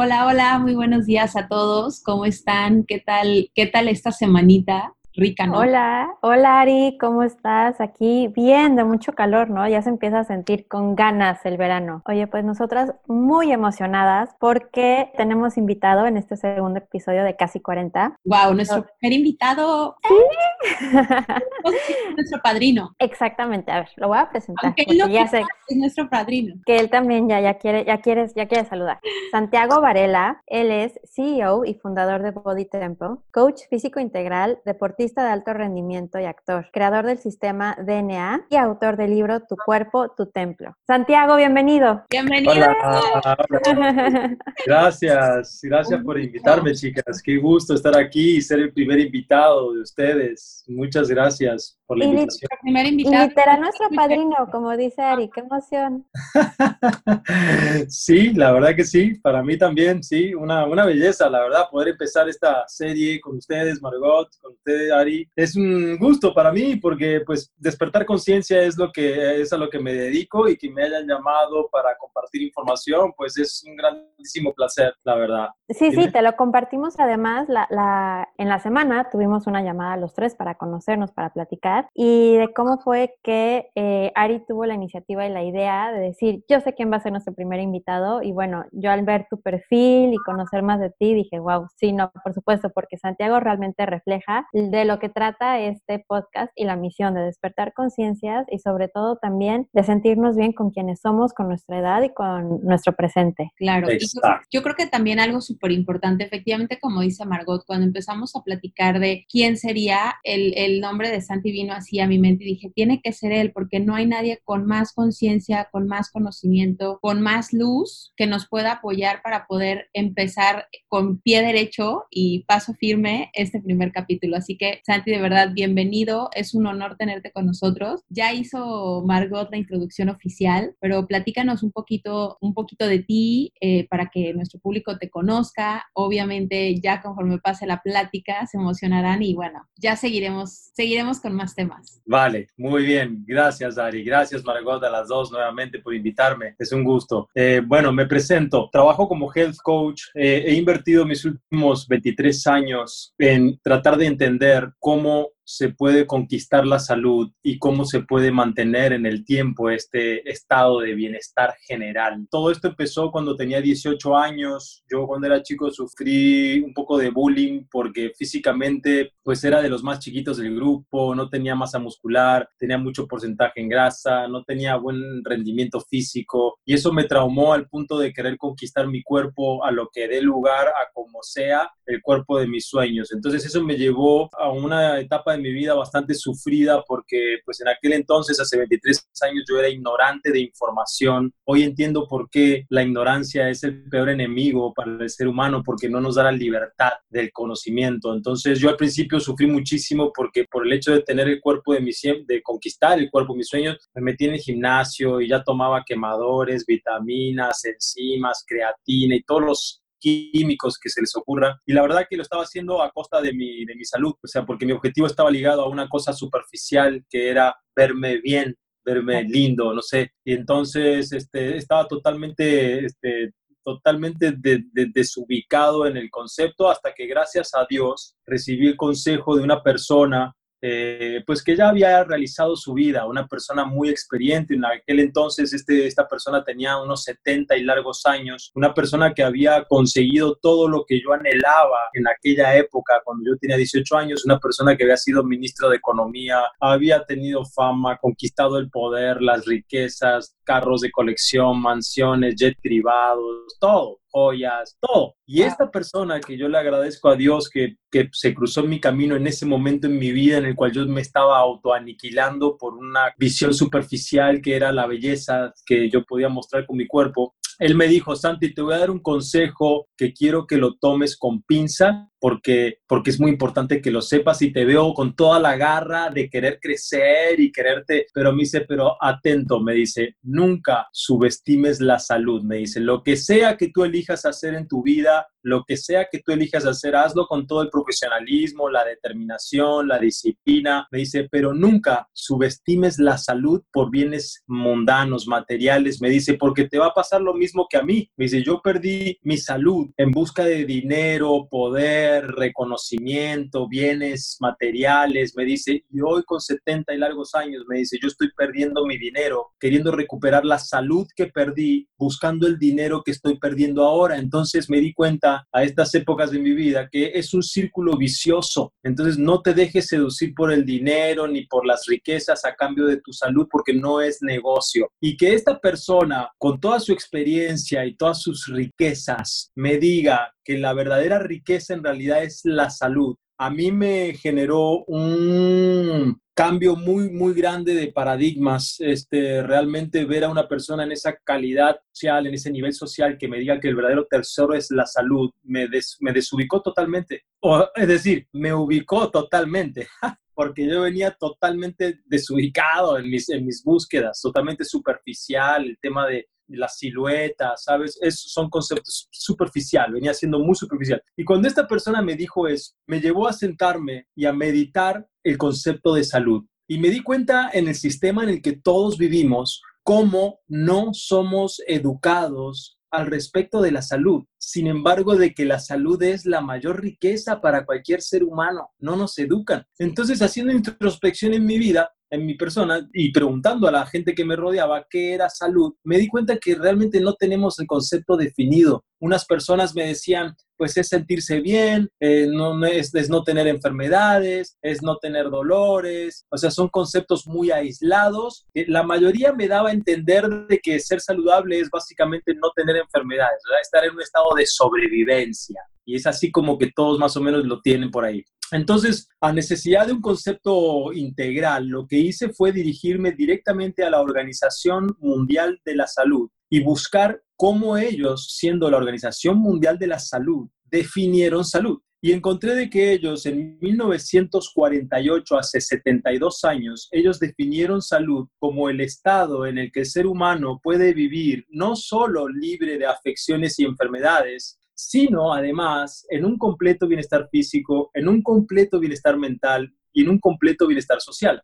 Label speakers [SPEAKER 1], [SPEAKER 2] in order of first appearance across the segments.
[SPEAKER 1] Hola, hola, muy buenos días a todos. ¿Cómo están? ¿Qué tal, qué tal esta semanita? Rica, ¿no?
[SPEAKER 2] Hola, hola Ari, ¿cómo estás? Aquí bien, de mucho calor, ¿no? Ya se empieza a sentir con ganas el verano. Oye, pues nosotras muy emocionadas porque tenemos invitado en este segundo episodio de Casi 40.
[SPEAKER 1] Wow, nuestro primer invitado.
[SPEAKER 2] Sí.
[SPEAKER 1] nuestro padrino.
[SPEAKER 2] Exactamente, a ver, lo voy a presentar.
[SPEAKER 1] ya sé es nuestro padrino.
[SPEAKER 2] Que él también ya, ya quiere, ya quieres, ya quiere saludar. Santiago Varela, él es CEO y fundador de Body Temple, coach físico integral, deportista de alto rendimiento y actor, creador del sistema DNA y autor del libro Tu cuerpo, tu templo. Santiago, bienvenido.
[SPEAKER 1] Bienvenido.
[SPEAKER 3] Gracias, gracias por invitarme, chicas. Qué gusto estar aquí y ser el primer invitado de ustedes. Muchas gracias por la invitación.
[SPEAKER 2] Primer invitado. Y nuestro padrino, como dice Ari, qué emoción.
[SPEAKER 3] sí, la verdad que sí, para mí también, sí, una, una belleza, la verdad, poder empezar esta serie con ustedes, Margot, con ustedes, es un gusto para mí porque pues despertar conciencia es lo que es a lo que me dedico y que me hayan llamado para compartir información, pues es un grandísimo placer, la verdad.
[SPEAKER 2] Sí, sí, te lo compartimos además la, la, en la semana tuvimos una llamada los tres para conocernos, para platicar y de cómo fue que eh, Ari tuvo la iniciativa y la idea de decir, yo sé quién va a ser nuestro primer invitado y bueno, yo al ver tu perfil y conocer más de ti dije, wow, sí, no, por supuesto, porque Santiago realmente refleja de lo que trata este podcast y la misión de despertar conciencias y sobre todo también de sentirnos bien con quienes somos, con nuestra edad y con nuestro presente.
[SPEAKER 1] Claro, yo, creo que también algo súper importante, efectivamente, como dice Margot, cuando empezamos a platicar de quién sería, el, el nombre de Santi vino así a mi mente y dije, tiene que ser él, porque no hay nadie con más conciencia, con más conocimiento, con más luz que nos pueda apoyar para poder empezar con pie derecho y paso firme este primer capítulo. Así que Santi, de verdad, bienvenido. Es un honor tenerte con nosotros. Ya hizo Margot la introducción oficial, pero platícanos un poquito, un poquito de ti eh, para que nuestro público te conozca. Obviamente, ya conforme pase la plática, se emocionarán y bueno, ya seguiremos, seguiremos con más temas.
[SPEAKER 3] Vale, muy bien. Gracias, Ari. Gracias, Margot, a las dos nuevamente por invitarme. Es un gusto. Eh, bueno, me presento. Trabajo como health coach. Eh, he invertido mis últimos 23 años en tratar de entender cómo se puede conquistar la salud y cómo se puede mantener en el tiempo este estado de bienestar general. Todo esto empezó cuando tenía 18 años. Yo cuando era chico sufrí un poco de bullying porque físicamente pues era de los más chiquitos del grupo, no tenía masa muscular, tenía mucho porcentaje en grasa, no tenía buen rendimiento físico y eso me traumó al punto de querer conquistar mi cuerpo a lo que dé lugar a como sea el cuerpo de mis sueños. Entonces eso me llevó a una etapa de mi vida bastante sufrida porque pues en aquel entonces, hace 23 años, yo era ignorante de información. Hoy entiendo por qué la ignorancia es el peor enemigo para el ser humano porque no nos da la libertad del conocimiento. Entonces yo al principio sufrí muchísimo porque por el hecho de tener el cuerpo de mi de conquistar el cuerpo de mis sueños, me metí en el gimnasio y ya tomaba quemadores, vitaminas, enzimas, creatina y todos los químicos que se les ocurra. Y la verdad que lo estaba haciendo a costa de mi, de mi salud, o sea, porque mi objetivo estaba ligado a una cosa superficial que era verme bien, verme lindo, no sé. Y entonces este, estaba totalmente, este, totalmente desubicado en el concepto hasta que gracias a Dios recibí el consejo de una persona eh, pues que ya había realizado su vida, una persona muy experiente, en aquel entonces este, esta persona tenía unos 70 y largos años, una persona que había conseguido todo lo que yo anhelaba en aquella época, cuando yo tenía 18 años, una persona que había sido ministro de Economía, había tenido fama, conquistado el poder, las riquezas, carros de colección, mansiones, jet privados, todo, joyas, todo. Y esta persona que yo le agradezco a Dios que, que se cruzó en mi camino en ese momento en mi vida en el cual yo me estaba autoaniquilando por una visión superficial que era la belleza que yo podía mostrar con mi cuerpo, él me dijo, Santi, te voy a dar un consejo que quiero que lo tomes con pinza porque, porque es muy importante que lo sepas y te veo con toda la garra de querer crecer y quererte, pero me dice, pero atento, me dice, nunca subestimes la salud, me dice, lo que sea que tú elijas hacer en tu vida, lo que sea que tú elijas hacer, hazlo con todo el profesionalismo, la determinación, la disciplina, me dice, pero nunca subestimes la salud por bienes mundanos, materiales, me dice, porque te va a pasar lo mismo que a mí, me dice, yo perdí mi salud en busca de dinero, poder, reconocimiento, bienes materiales, me dice, y hoy con 70 y largos años, me dice, yo estoy perdiendo mi dinero, queriendo recuperar la salud que perdí, buscando el dinero que estoy perdiendo ahora. Entonces me di cuenta a estas épocas de mi vida que es un círculo vicioso. Entonces no te dejes seducir por el dinero ni por las riquezas a cambio de tu salud porque no es negocio. Y que esta persona, con toda su experiencia y todas sus riquezas, me diga que la verdadera riqueza en realidad es la salud. A mí me generó un cambio muy, muy grande de paradigmas, este, realmente ver a una persona en esa calidad social, en ese nivel social, que me diga que el verdadero tesoro es la salud, me, me desubicó totalmente. O, es decir, me ubicó totalmente, porque yo venía totalmente desubicado en mis, en mis búsquedas, totalmente superficial, el tema de la silueta, ¿sabes? Es, son conceptos superficial, venía siendo muy superficial. Y cuando esta persona me dijo eso, me llevó a sentarme y a meditar el concepto de salud. Y me di cuenta en el sistema en el que todos vivimos, cómo no somos educados al respecto de la salud. Sin embargo, de que la salud es la mayor riqueza para cualquier ser humano, no nos educan. Entonces, haciendo introspección en mi vida, en mi persona y preguntando a la gente que me rodeaba qué era salud, me di cuenta que realmente no tenemos el concepto definido. Unas personas me decían, pues es sentirse bien, eh, no, es, es, no tener enfermedades, es no tener dolores, o sea, son conceptos muy aislados. La mayoría me daba a entender de que ser saludable es básicamente no tener enfermedades, estar en un estado de sobrevivencia. Y es así como que todos más o menos lo tienen por ahí. Entonces, a necesidad de un concepto integral, lo que hice fue dirigirme directamente a la Organización Mundial de la Salud y buscar cómo ellos, siendo la Organización Mundial de la Salud, definieron salud. Y encontré de que ellos en 1948, hace 72 años, ellos definieron salud como el estado en el que el ser humano puede vivir no solo libre de afecciones y enfermedades, sino además en un completo bienestar físico, en un completo bienestar mental y en un completo bienestar social.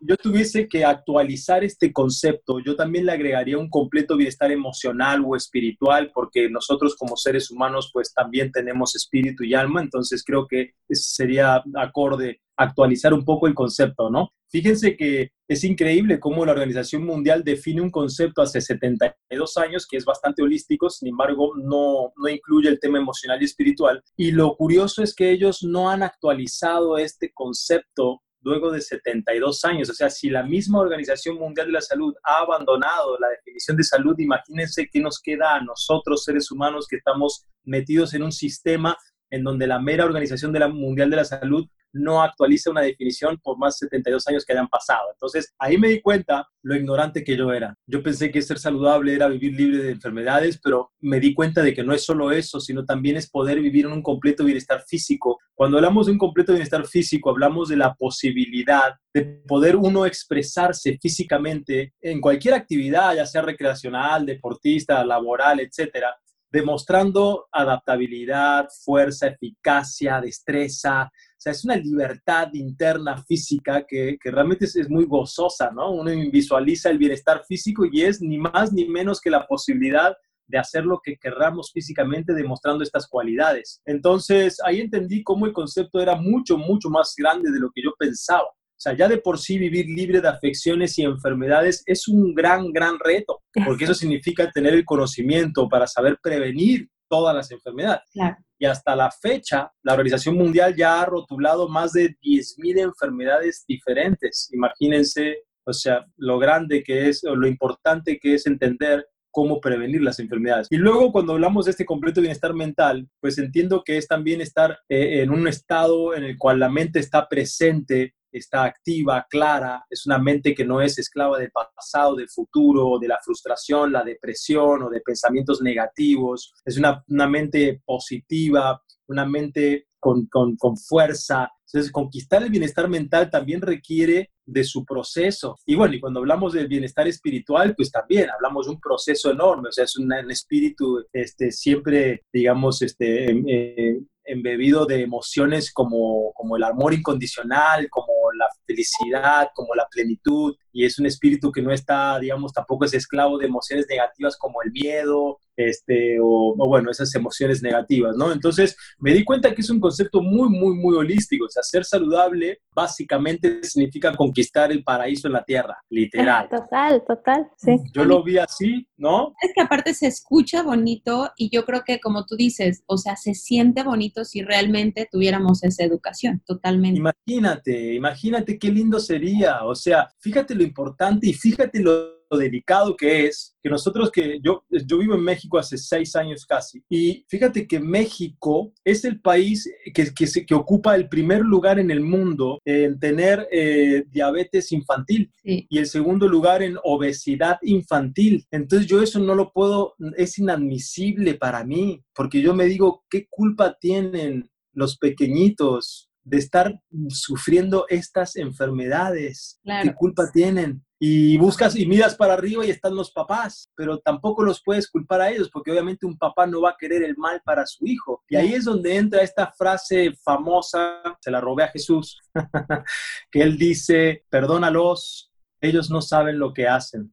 [SPEAKER 3] Yo tuviese que actualizar este concepto, yo también le agregaría un completo bienestar emocional o espiritual, porque nosotros como seres humanos pues también tenemos espíritu y alma, entonces creo que sería acorde actualizar un poco el concepto, ¿no? Fíjense que es increíble cómo la Organización Mundial define un concepto hace 72 años que es bastante holístico, sin embargo, no, no incluye el tema emocional y espiritual. Y lo curioso es que ellos no han actualizado este concepto luego de 72 años. O sea, si la misma Organización Mundial de la Salud ha abandonado la definición de salud, imagínense qué nos queda a nosotros, seres humanos, que estamos metidos en un sistema en donde la mera Organización de la Mundial de la Salud no actualiza una definición por más de 72 años que hayan pasado. Entonces, ahí me di cuenta lo ignorante que yo era. Yo pensé que ser saludable era vivir libre de enfermedades, pero me di cuenta de que no es solo eso, sino también es poder vivir en un completo bienestar físico. Cuando hablamos de un completo bienestar físico, hablamos de la posibilidad de poder uno expresarse físicamente en cualquier actividad, ya sea recreacional, deportista, laboral, etcétera, demostrando adaptabilidad, fuerza, eficacia, destreza, sea, es una libertad interna física que, que realmente es, es, muy gozosa, ¿no? Uno visualiza el bienestar físico y es ni más ni menos que la posibilidad de hacer lo que querramos físicamente demostrando estas cualidades. Entonces, ahí entendí cómo el concepto era mucho, mucho más grande de lo que yo pensaba. Sea, ya de por sí vivir libre de afecciones y enfermedades es un gran, gran reto, porque eso significa tener el conocimiento para saber prevenir todas las enfermedades. Claro y hasta la fecha la Organización Mundial ya ha rotulado más de 10.000 enfermedades diferentes. Imagínense o sea, lo grande que es, o lo importante que es entender cómo prevenir las enfermedades. Y luego cuando hablamos de este completo bienestar mental, pues entiendo que es también estar eh, en un estado en el cual la mente está presente, está activa, clara, es una mente que no es esclava del pasado, del futuro, de la frustración, la depresión o de pensamientos negativos, es una, una mente positiva, una mente con, con, con fuerza, entonces, conquistar el bienestar mental también requiere de su proceso. Y bueno, y cuando hablamos del bienestar espiritual, pues también hablamos de un proceso enorme, o sea, es un, espíritu este, siempre, digamos, este, em, eh, embebido de emociones como, como el amor incondicional, como la felicidad, como la plenitud, y es un espíritu que no está, digamos, tampoco es esclavo de emociones negativas como el miedo, este, o, bueno, esas emociones negativas, ¿no? Entonces me di cuenta que es un concepto muy, muy, muy holístico, o sea, ser saludable básicamente significa conquistar el paraíso en la tierra, literal.
[SPEAKER 2] Total, total, sí.
[SPEAKER 3] Yo lo vi así, ¿no?
[SPEAKER 1] Es que aparte se escucha bonito y yo creo que como tú dices, o sea, se siente bonito si realmente tuviéramos esa educación, totalmente.
[SPEAKER 3] Imagínate, imagínate qué lindo sería, o sea, fíjate lo importante y fíjate lo delicado que es, que nosotros que yo, yo vivo en México hace seis años casi, y fíjate que México es el país que, que, se, que ocupa el primer lugar en el mundo en tener eh, diabetes infantil y el segundo lugar en obesidad infantil. Entonces yo eso no lo puedo, es inadmisible para mí, porque yo me digo, ¿qué culpa tienen los pequeñitos de estar sufriendo estas enfermedades? ¿Qué culpa tienen? y buscas y miras para arriba y están los papás, pero tampoco los puedes culpar a ellos, porque obviamente un papá no va a querer el mal para su hijo. Y ahí es donde entra esta frase famosa, se la robé a Jesús, que él dice, perdónalos, ellos no saben lo que hacen.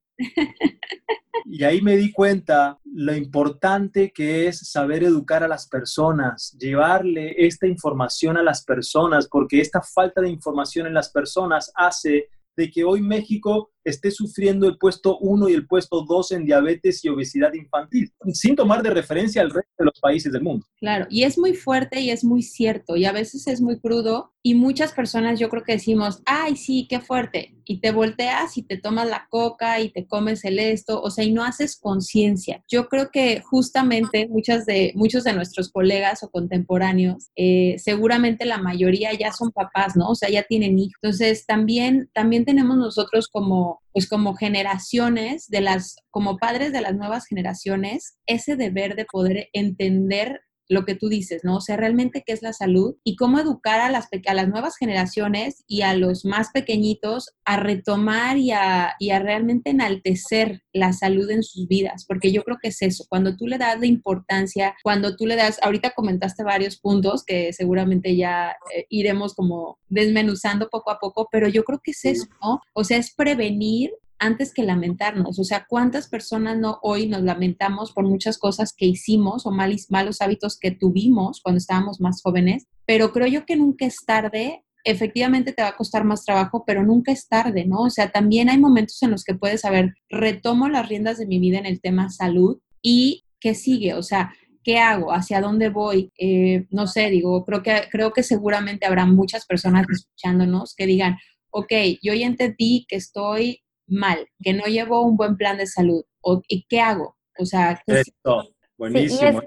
[SPEAKER 3] Y ahí me di cuenta lo importante que es saber educar a las personas, llevarle esta información a las personas, porque esta falta de información en las personas hace de que hoy México esté sufriendo el puesto 1 y el puesto 2 en diabetes y obesidad infantil, sin tomar de referencia al resto de los países del mundo.
[SPEAKER 1] Claro, y es muy fuerte y es muy cierto, y a veces es muy crudo, y muchas personas yo creo que decimos, ay, sí, qué fuerte, y te volteas y te tomas la coca y te comes el esto, o sea, y no haces conciencia. Yo creo que justamente muchas de, muchos de nuestros colegas o contemporáneos, eh, seguramente la mayoría ya son papás, ¿no? O sea, ya tienen hijos. Entonces, también, también tenemos nosotros como, pues como generaciones de las, como padres de las nuevas generaciones, ese deber de poder entender lo que tú dices, ¿no? O sea, realmente qué es la salud y cómo educar a las, a las nuevas generaciones y a los más pequeñitos a retomar y a, y a realmente enaltecer la salud en sus vidas, porque yo creo que es eso, cuando tú le das la importancia, cuando tú le das, ahorita comentaste varios puntos que seguramente ya eh, iremos como desmenuzando poco a poco, pero yo creo que es eso, ¿no? O sea, es prevenir antes que lamentarnos. O sea, ¿cuántas personas no hoy nos lamentamos por muchas cosas que hicimos o malos hábitos que tuvimos cuando estábamos más jóvenes? Pero creo yo que nunca es tarde. Efectivamente te va a costar más trabajo, pero nunca es tarde, ¿no? O sea, también hay momentos en los que puedes saber, retomo las riendas de mi vida en el tema salud y qué sigue, o sea, ¿qué hago? ¿Hacia dónde voy? Eh, no sé, digo, creo que, creo que seguramente habrá muchas personas escuchándonos que digan, ok, yo ya entendí que estoy mal, que no llevo un buen plan de salud, o, ¿y qué hago? O sea,
[SPEAKER 3] Buenísimo.
[SPEAKER 2] Sí, y es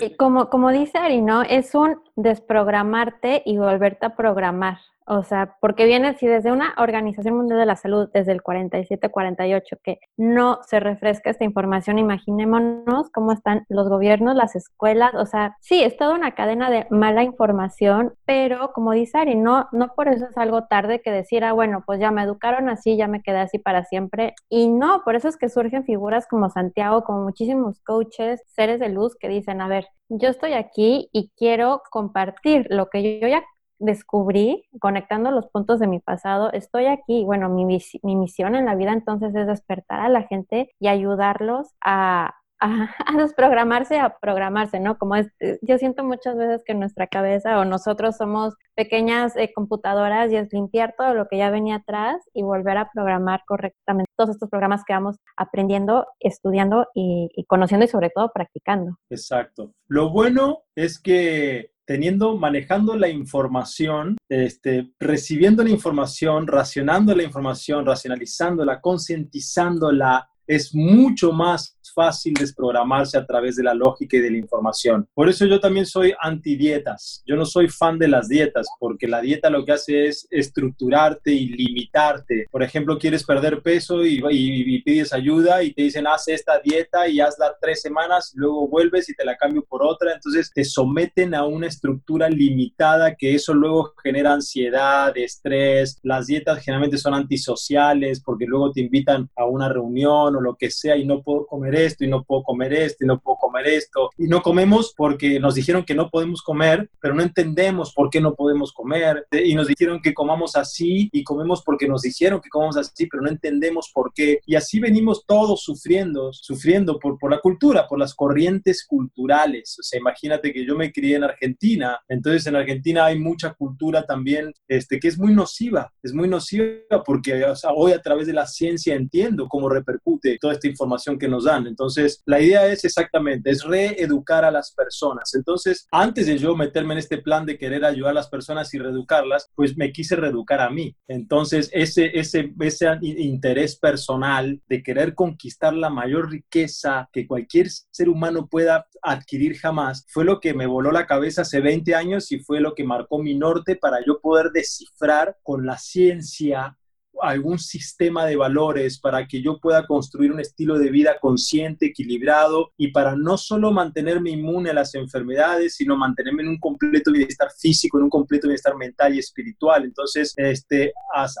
[SPEAKER 2] que, como, como dice Ari, ¿no? Es un desprogramarte y volverte a programar. O sea, porque viene si desde una Organización Mundial de la Salud, desde el 47-48, que no se refresca esta información, imaginémonos cómo están los gobiernos, las escuelas, o sea, sí, es toda una cadena de mala información, pero como dice Ari, no, no por eso es algo tarde que decir, ah, bueno, pues ya me educaron así, ya me quedé así para siempre. Y no, por eso es que surgen figuras como Santiago, como muchísimos coaches, seres de luz que dicen, a ver, yo estoy aquí y quiero compartir lo que yo ya descubrí, conectando los puntos de mi pasado, estoy aquí. Bueno, mi, mi misión en la vida entonces es despertar a la gente y ayudarlos a, desprogramarse, a programarse, ¿no? Como es, eh, yo siento muchas veces que nuestra cabeza o nosotros somos pequeñas eh, computadoras y es limpiar todo lo que ya venía atrás y volver a programar correctamente todos estos programas que vamos aprendiendo, estudiando y conociendo y sobre todo practicando.
[SPEAKER 3] Exacto. Lo bueno es que teniendo, manejando la información, este, recibiendo la información, racionando la información, racionalizándola, concientizándola, es mucho más fácil desprogramarse a través de la lógica y de la información. Por eso yo también soy anti dietas. Yo no soy fan de las dietas porque la dieta lo que hace es estructurarte y limitarte. Por ejemplo, quieres perder peso y, y, pides ayuda y te dicen haz esta dieta y hazla tres semanas, luego vuelves y te la cambio por otra. Entonces te someten a una estructura limitada que eso luego genera ansiedad, estrés. Las dietas generalmente son antisociales porque luego te invitan a una reunión o lo que sea y no puedo comer esto y no puedo comer esto y no puedo comer esto. Y no comemos porque nos dijeron que no podemos comer, pero no entendemos por qué no podemos comer. Y nos dijeron que comamos así y comemos porque nos dijeron que comamos así, pero no entendemos por qué. Y así venimos todos sufriendo, sufriendo por, por la cultura, por las corrientes culturales. O sea, imagínate que yo me crié en Argentina, entonces en Argentina hay mucha cultura también este, que es muy nociva, es muy nociva porque hoy a través de la ciencia entiendo cómo repercute toda esta información que nos dan. Entonces, la idea es exactamente, es reeducar a las personas. Entonces, antes de yo meterme en este plan de querer ayudar a las personas y reeducarlas, pues me quise reeducar a mí. Entonces, ese, ese, ese interés personal de querer conquistar la mayor riqueza que cualquier ser humano pueda adquirir jamás, fue lo que me voló la cabeza hace 20 años y fue lo que marcó mi norte para yo poder descifrar con la ciencia algún sistema de valores para que yo pueda construir un estilo de vida consciente, equilibrado y para no solo mantenerme inmune a las enfermedades, sino mantenerme en un completo bienestar físico, en un completo bienestar mental y espiritual. Entonces, este,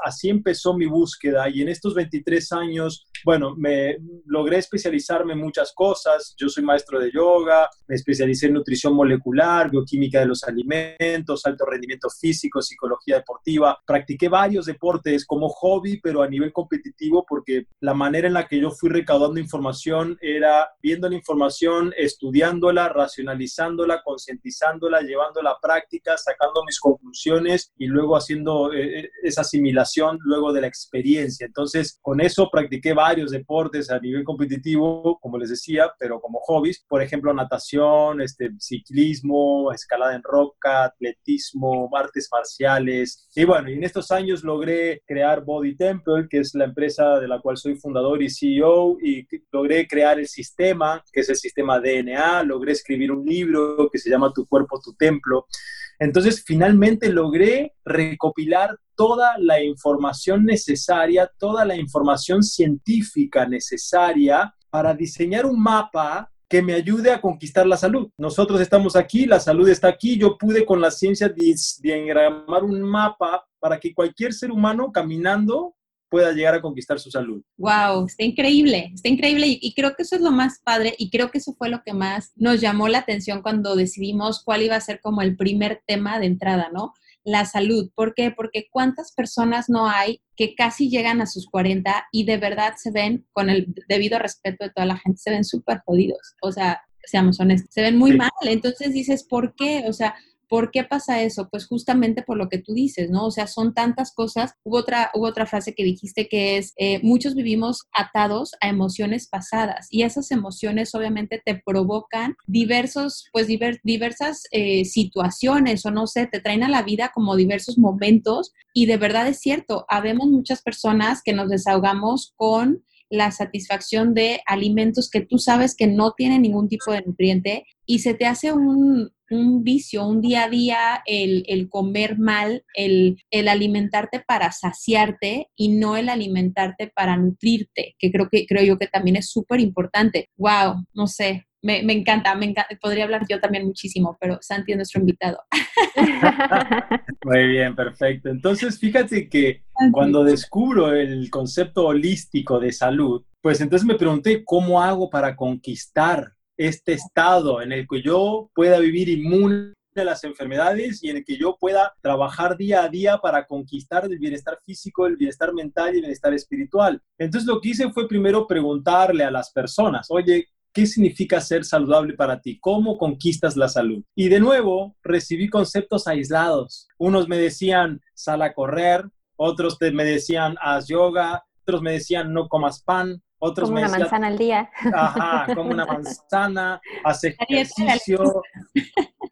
[SPEAKER 3] así empezó mi búsqueda y en estos 23 años, bueno, me logré especializarme en muchas cosas. Yo soy maestro de yoga, me especialicé en nutrición molecular, bioquímica de los alimentos, alto rendimiento físico, psicología deportiva. Practiqué varios deportes como hobby, pero a nivel competitivo, porque la manera en la que yo fui recaudando información era viendo la información, estudiándola, racionalizándola, concientizándola, llevándola a práctica, sacando mis conclusiones y luego haciendo eh, eh, esa asimilación luego de la experiencia. Entonces, con eso practiqué varios deportes a nivel competitivo, como les decía, pero como hobbies, por ejemplo, natación, este, ciclismo, escalada en roca, atletismo, artes marciales. Y bueno, en estos años logré crear Body Temple, que es la empresa de la cual soy fundador y CEO, y logré crear el sistema, que es el sistema DNA, logré escribir un libro que se llama Tu cuerpo, tu templo. Entonces, finalmente logré recopilar toda la información necesaria, toda la información científica necesaria para diseñar un mapa que me ayude a conquistar la salud. Nosotros estamos aquí, la salud está aquí, yo pude con la ciencia diagramar un mapa para que cualquier ser humano caminando pueda llegar a conquistar su salud.
[SPEAKER 1] Wow, está increíble, está increíble y, creo que eso es lo más padre y creo que eso fue lo que más nos llamó la atención cuando decidimos cuál iba a ser como el primer tema de entrada, ¿no? La salud. ¿Por qué? Porque cuántas personas no hay que casi llegan a sus 40 y de verdad se ven, con el debido respeto de toda la gente, se ven súper jodidos. O sea, seamos honestos, se ven muy mal. Entonces dices, ¿por qué? O sea, ¿Por qué pasa eso? Pues justamente por lo que tú dices, ¿no? O sea, son tantas cosas. Hubo otra, hubo otra frase que dijiste que es, eh, muchos vivimos atados a emociones pasadas y esas emociones obviamente te provocan diversos, pues diversas eh, situaciones o no sé, te traen a la vida como diversos momentos y de verdad es cierto, habemos muchas personas que nos desahogamos con la satisfacción de alimentos que tú sabes que no tienen ningún tipo de nutriente y se te hace un, un vicio, un día a día, el, comer mal, el, alimentarte para saciarte y no el alimentarte para nutrirte, que creo, que, creo yo que también es súper importante. ¡Wow! No sé, me, encanta, me encanta, podría hablar yo también muchísimo, pero Santi es nuestro invitado.
[SPEAKER 3] Muy bien, perfecto. Entonces, fíjate que cuando descubro el concepto holístico de salud, pues entonces me pregunté cómo hago para conquistar este estado en el que yo pueda vivir inmune a las enfermedades y en el que yo pueda trabajar día a día para conquistar el bienestar físico, el bienestar mental y el bienestar espiritual. Entonces lo que hice fue primero preguntarle a las personas, oye, ¿qué significa ser saludable para ti? ¿Cómo conquistas la salud? Y de nuevo recibí conceptos aislados. Unos me decían, sal a correr, otros me decían, haz yoga, otros me decían, no comas pan, otros
[SPEAKER 2] como una manzana al día.
[SPEAKER 3] Ajá, como una manzana, hace ejercicio.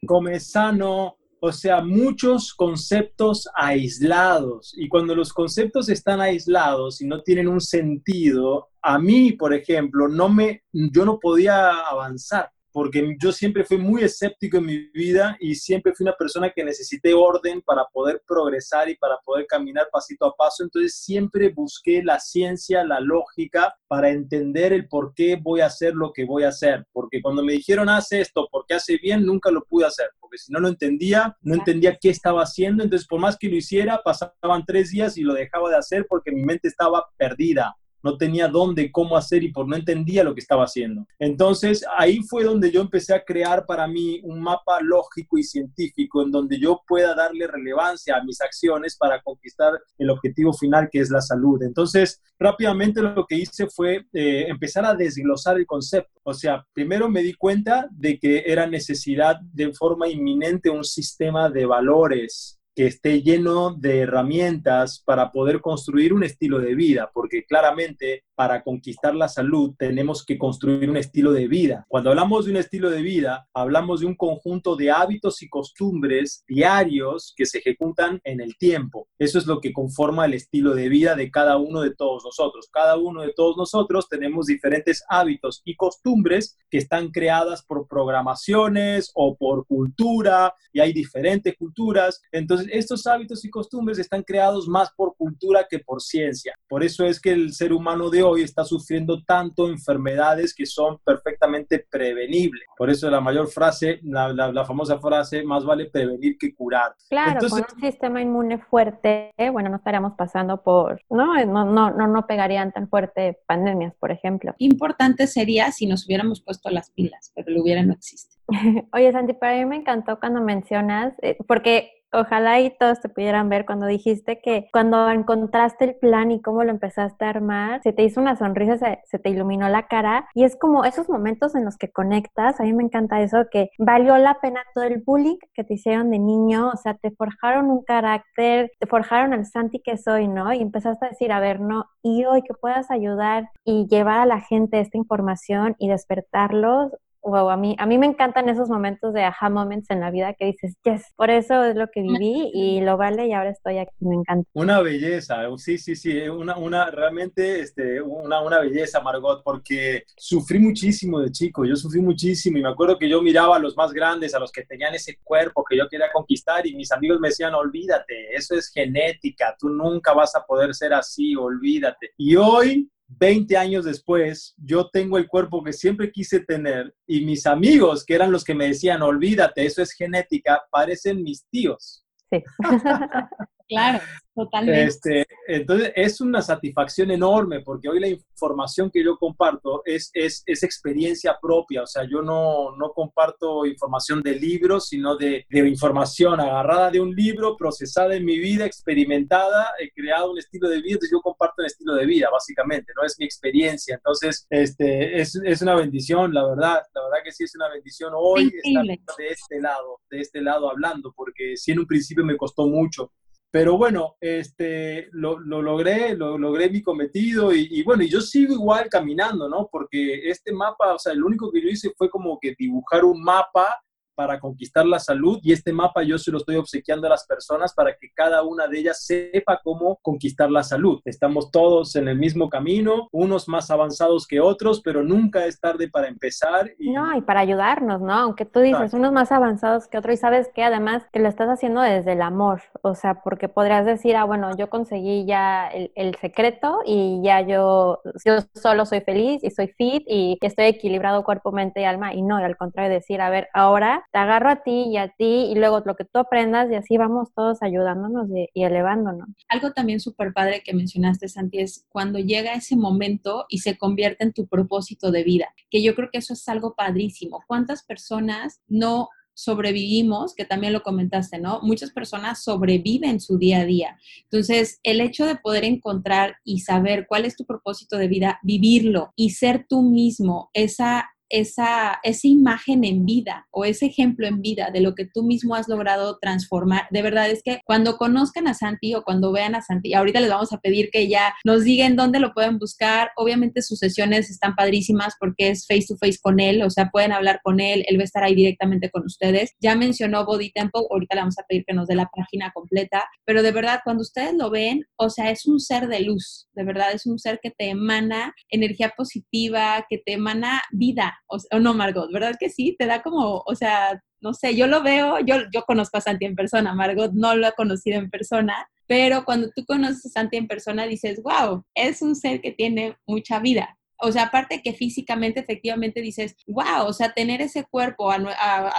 [SPEAKER 3] come sano, o sea, muchos conceptos aislados. Y cuando los conceptos están aislados y no tienen un sentido, a mí, por ejemplo, no me, yo no podía avanzar porque yo siempre fui muy escéptico en mi vida y siempre fui una persona que necesité orden para poder progresar y para poder caminar pasito a paso. Entonces siempre busqué la ciencia, la lógica para entender el por qué voy a hacer lo que voy a hacer. Porque cuando me dijeron hace esto, porque hace bien, nunca lo pude hacer. Porque si no lo entendía, no entendía qué estaba haciendo. Entonces por más que lo hiciera, pasaban tres días y lo dejaba de hacer porque mi mente estaba perdida no tenía dónde, cómo hacer y por no entendía lo que estaba haciendo. Entonces ahí fue donde yo empecé a crear para mí un mapa lógico y científico en donde yo pueda darle relevancia a mis acciones para conquistar el objetivo final que es la salud. Entonces rápidamente lo que hice fue eh, empezar a desglosar el concepto. O sea, primero me di cuenta de que era necesidad de forma inminente un sistema de valores que esté lleno de herramientas para poder construir un estilo de vida, porque claramente para conquistar la salud tenemos que construir un estilo de vida. Cuando hablamos de un estilo de vida, hablamos de un conjunto de hábitos y costumbres diarios que se ejecutan en el tiempo. Eso es lo que conforma el estilo de vida de cada uno de todos nosotros. Cada uno de todos nosotros tenemos diferentes hábitos y costumbres que están creadas por programaciones o por cultura y hay diferentes culturas. Entonces, estos hábitos y costumbres están creados más por cultura que por ciencia. Por eso es que el ser humano de hoy está sufriendo tanto enfermedades que son perfectamente prevenibles. Por eso la mayor frase, la, famosa frase, más vale prevenir que curar.
[SPEAKER 2] Claro, con un sistema inmune fuerte, bueno, no estaríamos pasando por, no, no, no, no, no pegarían tan fuerte pandemias, por ejemplo.
[SPEAKER 1] Importante sería si nos hubiéramos puesto las pilas, pero lo hubiera no existe.
[SPEAKER 2] Oye, Santi, para mí me encantó cuando mencionas, eh, porque Ojalá y todos te pudieran ver cuando dijiste que cuando encontraste el plan y cómo lo empezaste a armar, se te hizo una sonrisa, se, te iluminó la cara y es como esos momentos en los que conectas, a mí me encanta eso, que valió la pena todo el bullying que te hicieron de niño, o sea, te forjaron un carácter, te forjaron el Santi que soy, ¿no? Y empezaste a decir, a ver, no, y hoy que puedas ayudar y llevar a la gente esta información y despertarlos, wow, a mí, a mí me encantan esos momentos de aha moments en la vida que dices, yes, por eso es lo que viví y lo vale y ahora estoy aquí, me encanta.
[SPEAKER 3] Una belleza, sí, sí, sí, una, una realmente este, una, una belleza, Margot, porque sufrí muchísimo de chico, yo sufrí muchísimo y me acuerdo que yo miraba a los más grandes, a los que tenían ese cuerpo que yo quería conquistar y mis amigos me decían, olvídate, eso es genética, tú nunca vas a poder ser así, olvídate. Y hoy 20 años después, yo tengo el cuerpo que siempre quise tener y mis amigos, que eran los que me decían, olvídate, eso es genética, parecen mis tíos. Sí.
[SPEAKER 1] claro. Totalmente.
[SPEAKER 3] Este, entonces es una satisfacción enorme porque hoy la información que yo comparto es, es, es experiencia propia, o sea, yo no, no comparto información de libros, sino de, de, información agarrada de un libro, procesada en mi vida, experimentada, he creado un estilo de vida, entonces yo comparto un estilo de vida, básicamente, no es mi experiencia, entonces este, es, es una bendición, la verdad, la verdad que sí es una bendición hoy estar de este lado, de este lado hablando, porque sí en un principio me costó mucho pero bueno, este, lo, lo logré, lo, logré mi cometido y, y, bueno, y yo sigo igual caminando, ¿no? Porque este mapa, o sea, lo único que yo hice fue como que dibujar un mapa para conquistar la salud y este mapa yo se lo estoy obsequiando a las personas para que cada una de ellas sepa cómo conquistar la salud. Estamos todos en el mismo camino, unos más avanzados que otros, pero nunca es tarde para empezar.
[SPEAKER 2] Y... No, y para ayudarnos, ¿no? Aunque tú dices unos más avanzados que otros y sabes que además que lo estás haciendo desde el amor, o sea, porque podrías decir, ah, bueno, yo conseguí ya el, el secreto y ya yo, yo solo soy feliz y soy fit y estoy equilibrado cuerpo, mente y alma y no, y al contrario decir, a ver, ahora te agarro a ti y a ti y luego lo que tú aprendas y así vamos todos ayudándonos y, elevándonos.
[SPEAKER 1] Algo también súper padre que mencionaste, Santi, es cuando llega ese momento y se convierte en tu propósito de vida, que yo creo que eso es algo padrísimo. ¿Cuántas personas no sobrevivimos, que también lo comentaste, ¿no? Muchas personas sobreviven su día a día. Entonces, el hecho de poder encontrar y saber cuál es tu propósito de vida, vivirlo y ser tú mismo, esa esa, esa imagen en vida o ese ejemplo en vida de lo que tú mismo has logrado transformar. De verdad es que cuando conozcan a Santi o cuando vean a Santi, ahorita les vamos a pedir que ya nos digan dónde lo pueden buscar. Obviamente sus sesiones están padrísimas porque es face to face con él, o sea, pueden hablar con él, él va a estar ahí directamente con ustedes. Ya mencionó Body Temple, ahorita le vamos a pedir que nos dé la página completa, pero de verdad, cuando ustedes lo ven, o sea, es un ser de luz, de verdad, es un ser que te emana energía positiva, que te emana vida, o, no, Margot, ¿verdad que sí? Te da como, o sea, no sé, yo lo veo, yo, yo conozco a Santi en persona, Margot no lo ha conocido en persona, pero cuando tú conoces a Santi en persona dices, wow, es un ser que tiene mucha vida, o sea, aparte que físicamente efectivamente dices, wow, o sea, tener ese cuerpo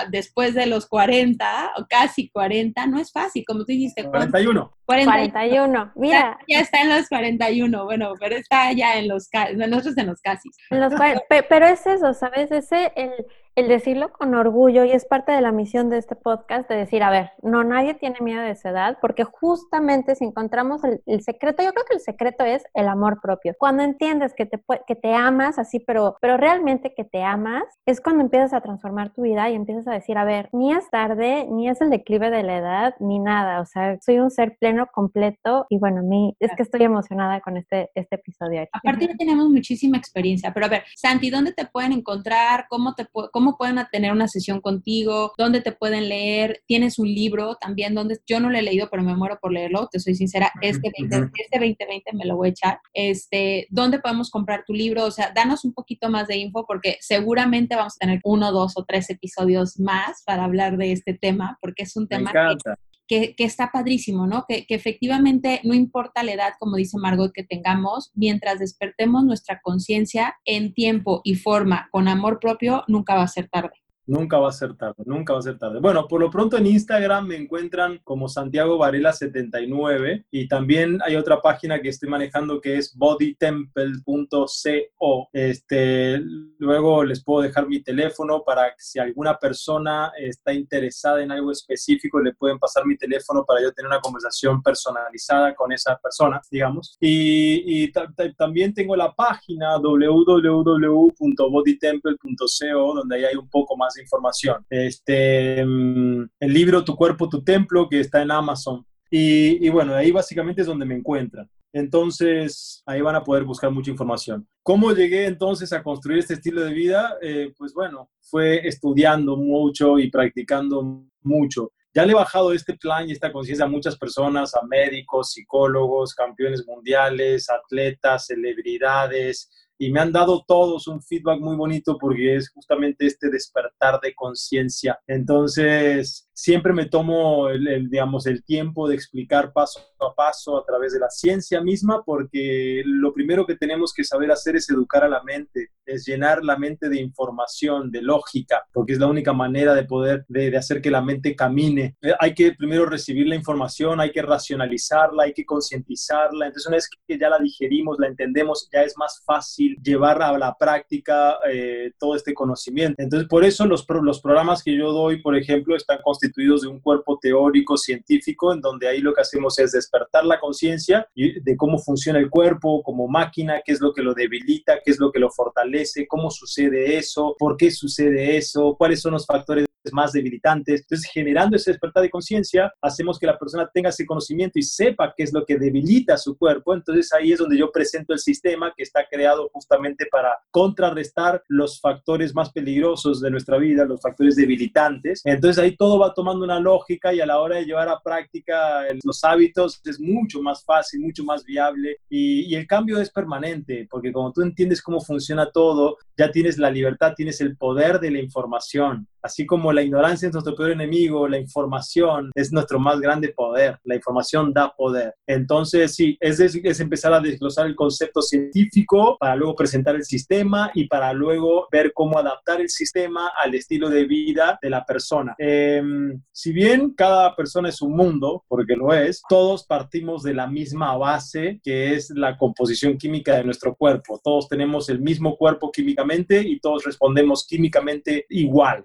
[SPEAKER 1] después de los 40 o casi 40 no es fácil, como tú dijiste.
[SPEAKER 3] 41.
[SPEAKER 2] 41, mira.
[SPEAKER 1] Ya, está en los 41, bueno, pero está ya en los, nosotros en los casi.
[SPEAKER 2] pero es eso, ¿sabes? Ese, el, el decirlo con orgullo y es parte de la misión de este podcast de decir, a ver, no, nadie tiene miedo de esa edad porque justamente si encontramos el, secreto, yo creo que el secreto es el amor propio. Cuando entiendes que te, que te amas así, pero, pero realmente que te amas, es cuando empiezas a transformar tu vida y empiezas a decir, a ver, ni es tarde, ni es el declive de la edad, ni nada. O sea, soy un ser pleno, completo y bueno, a mí es que estoy emocionada con este, este episodio.
[SPEAKER 1] Aparte ya tenemos muchísima experiencia, pero a ver, Santi, ¿dónde te pueden encontrar? ¿Cómo te cómo cómo pueden tener una sesión contigo, dónde te pueden leer, tienes un libro también donde yo no lo he leído, pero me muero por leerlo, te soy sincera, este, 20, este 2020 me lo voy a echar. Este, ¿dónde podemos comprar tu libro? O sea, danos un poquito más de info porque seguramente vamos a tener uno, dos o tres episodios más para hablar de este tema, porque es un tema que que, está padrísimo, ¿no? Que, que, efectivamente no importa la edad, como dice Margot, que tengamos, mientras despertemos nuestra conciencia en tiempo y forma con amor propio, nunca va a ser tarde.
[SPEAKER 3] Nunca va a ser tarde, nunca va a ser tarde. Bueno, por lo pronto en Instagram me encuentran como Santiago Varela79 y también hay otra página que estoy manejando que es bodytemple.co. Este, luego les puedo dejar mi teléfono para que si alguna persona está interesada en algo específico le pueden pasar mi teléfono para yo tener una conversación personalizada con esa persona, digamos. Y, y también tengo la página www.bodytemple.co donde ahí hay un poco más información. Este, mm, el libro Tu cuerpo, tu templo, que está en Amazon. Y, bueno, ahí básicamente es donde me encuentran. Entonces, ahí van a poder buscar mucha información. ¿Cómo llegué entonces a construir este estilo de vida? Eh, pues bueno, fue estudiando mucho y practicando mucho. Ya le he bajado este plan y esta conciencia a muchas personas, a médicos, psicólogos, campeones mundiales, atletas, celebridades, y me han dado todos un feedback muy bonito porque es justamente este despertar de conciencia. Entonces, siempre me tomo el, digamos, el tiempo de explicar paso a paso a través de la ciencia misma, porque lo primero que tenemos que saber hacer es educar a la mente, es llenar la mente de información, de lógica, porque es la única manera de poder, de, hacer que la mente camine. Eh, hay que primero recibir la información, hay que racionalizarla, hay que concientizarla. Entonces, una vez que ya la digerimos, la entendemos, ya es más fácil llevar a la práctica eh, todo este conocimiento. Entonces, por eso los, los programas que yo doy, por ejemplo, están constituidos de un cuerpo teórico científico en donde ahí lo que hacemos es despertar la conciencia de cómo funciona el cuerpo como máquina, qué es lo que lo debilita, qué es lo que lo fortalece, cómo sucede eso, por qué sucede eso, cuáles son los factores más debilitantes. Entonces, generando ese despertar de conciencia, hacemos que la persona tenga ese conocimiento y sepa qué es lo que debilita su cuerpo. Entonces, ahí es donde yo presento el sistema que está creado justamente para contrarrestar los factores más peligrosos de nuestra vida, los factores debilitantes. Entonces, ahí todo va tomando una lógica y a la hora de llevar a práctica los hábitos es mucho más fácil, mucho más viable y, el cambio es permanente, porque como tú entiendes cómo funciona todo, ya tienes la libertad, tienes el poder de la información. Así como la ignorancia es nuestro peor enemigo, la información es nuestro más grande poder. La información da poder. Entonces, sí, es, es empezar a desglosar el concepto científico para luego presentar el sistema y para luego ver cómo adaptar el sistema al estilo de vida de la persona. Em, si bien cada persona es un mundo, porque lo es, todos partimos de la misma base que es la composición química de nuestro cuerpo. Todos tenemos el mismo cuerpo químicamente y todos respondemos químicamente igual.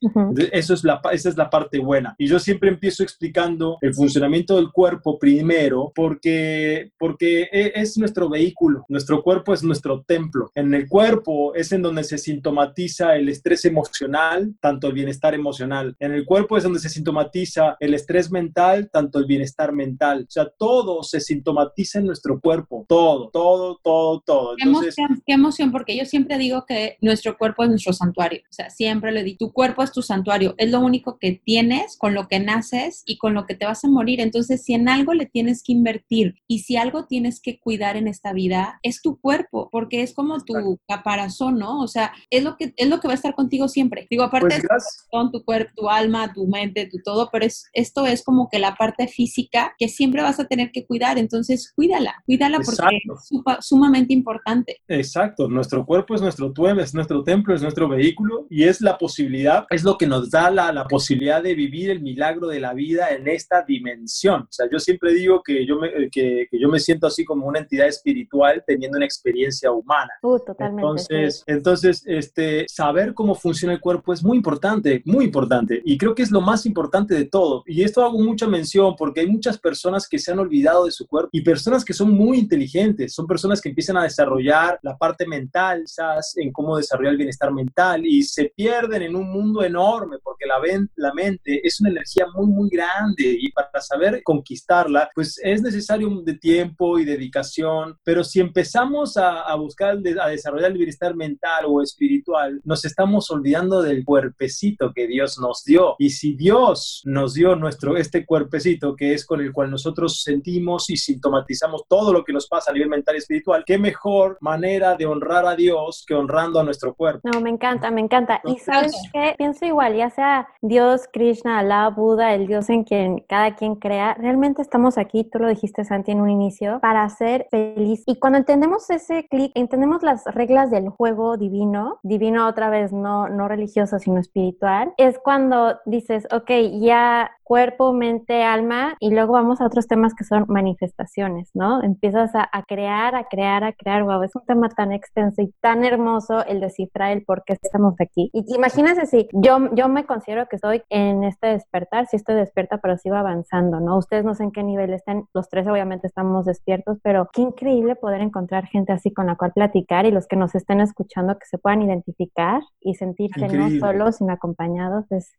[SPEAKER 3] Eso es la, esa es la parte buena. Y yo siempre empiezo explicando el funcionamiento del cuerpo primero porque, porque e, es nuestro vehículo, nuestro cuerpo es nuestro templo. En el cuerpo es en donde se sintomatiza el estrés emocional, tanto el bienestar emocional. En el cuerpo es donde se sintomatiza el estrés mental, tanto el bienestar mental. O sea, todo se sintomatiza en nuestro cuerpo, todo, todo, todo, todo.
[SPEAKER 1] Entonces, qué, emoción, porque yo siempre digo que nuestro cuerpo es nuestro santuario. O sea, siempre le digo, tu cuerpo es tu santuario, es lo único que tienes, con lo que naces y con lo que te vas a morir. Entonces, si en algo le tienes que invertir y si algo tienes que cuidar en esta vida, es tu cuerpo, porque es como tu caparazón, ¿no? O sea, es lo que, es lo que va a estar contigo siempre. Digo, aparte pues con tu cuerpo, tu alma, tu mente, tu todo, pero es, esto es como que la parte física que siempre vas a tener que cuidar. Entonces, cuídala, cuídala porque es sumamente importante.
[SPEAKER 3] Exacto, nuestro cuerpo es nuestro es nuestro templo, es nuestro vehículo y es la posibilidad, es lo que nos da la, la posibilidad de vivir el milagro de la vida en esta dimensión. O sea, yo siempre digo que yo me, que, que yo me siento así como una entidad espiritual teniendo una experiencia humana.
[SPEAKER 2] Uh, totalmente.
[SPEAKER 3] Entonces, entonces este, saber cómo funciona el cuerpo es muy importante, muy importante. Y creo que es lo más importante de todo. Y esto hago mucha mención porque hay muchas personas que se han olvidado de su cuerpo y personas que son muy inteligentes, son personas que empiezan a desarrollar la parte mental, quizás en cómo desarrollar el bienestar mental y se pierden en un mundo enorme porque la, la mente es una energía muy, muy grande y para saber conquistarla, pues es necesario de tiempo y dedicación, pero si empezamos a, a buscar, a desarrollar el bienestar mental o espiritual, nos estamos olvidando del cuerpecito que Dios nos dio. Y si Dios nos dio nuestro, este cuerpecito que es con el cual nosotros sentimos y sintomatizamos todo lo que nos pasa a nivel mental y espiritual, qué mejor manera de honrar a Dios que honrando a nuestro cuerpo.
[SPEAKER 2] No, me encanta, me encanta. Y sabes que pienso igual, ya sea Dios, Krishna, Allah, Buda, el Dios en quien cada quien crea, realmente estamos aquí, tú lo dijiste Santi en un inicio, para ser feliz. Y cuando entendemos ese clic, entendemos las reglas del juego divino, divino otra vez no, no religioso, sino espiritual, es cuando dices, ok, ya cuerpo, mente, alma, y luego vamos a otros temas que son manifestaciones, ¿no? Empiezas a, crear, a crear, a crear, wow, es un tema tan extenso y tan hermoso el descifrar el por qué estamos aquí. Y imagínense si yo, yo me considero que estoy en este despertar, si estoy despierta, pero sigo avanzando, ¿no? Ustedes no sé en qué nivel estén, los tres obviamente estamos despiertos, pero qué increíble poder encontrar gente así con la cual platicar y los que nos estén escuchando que se puedan identificar y sentirse no solos, sino acompañados, es...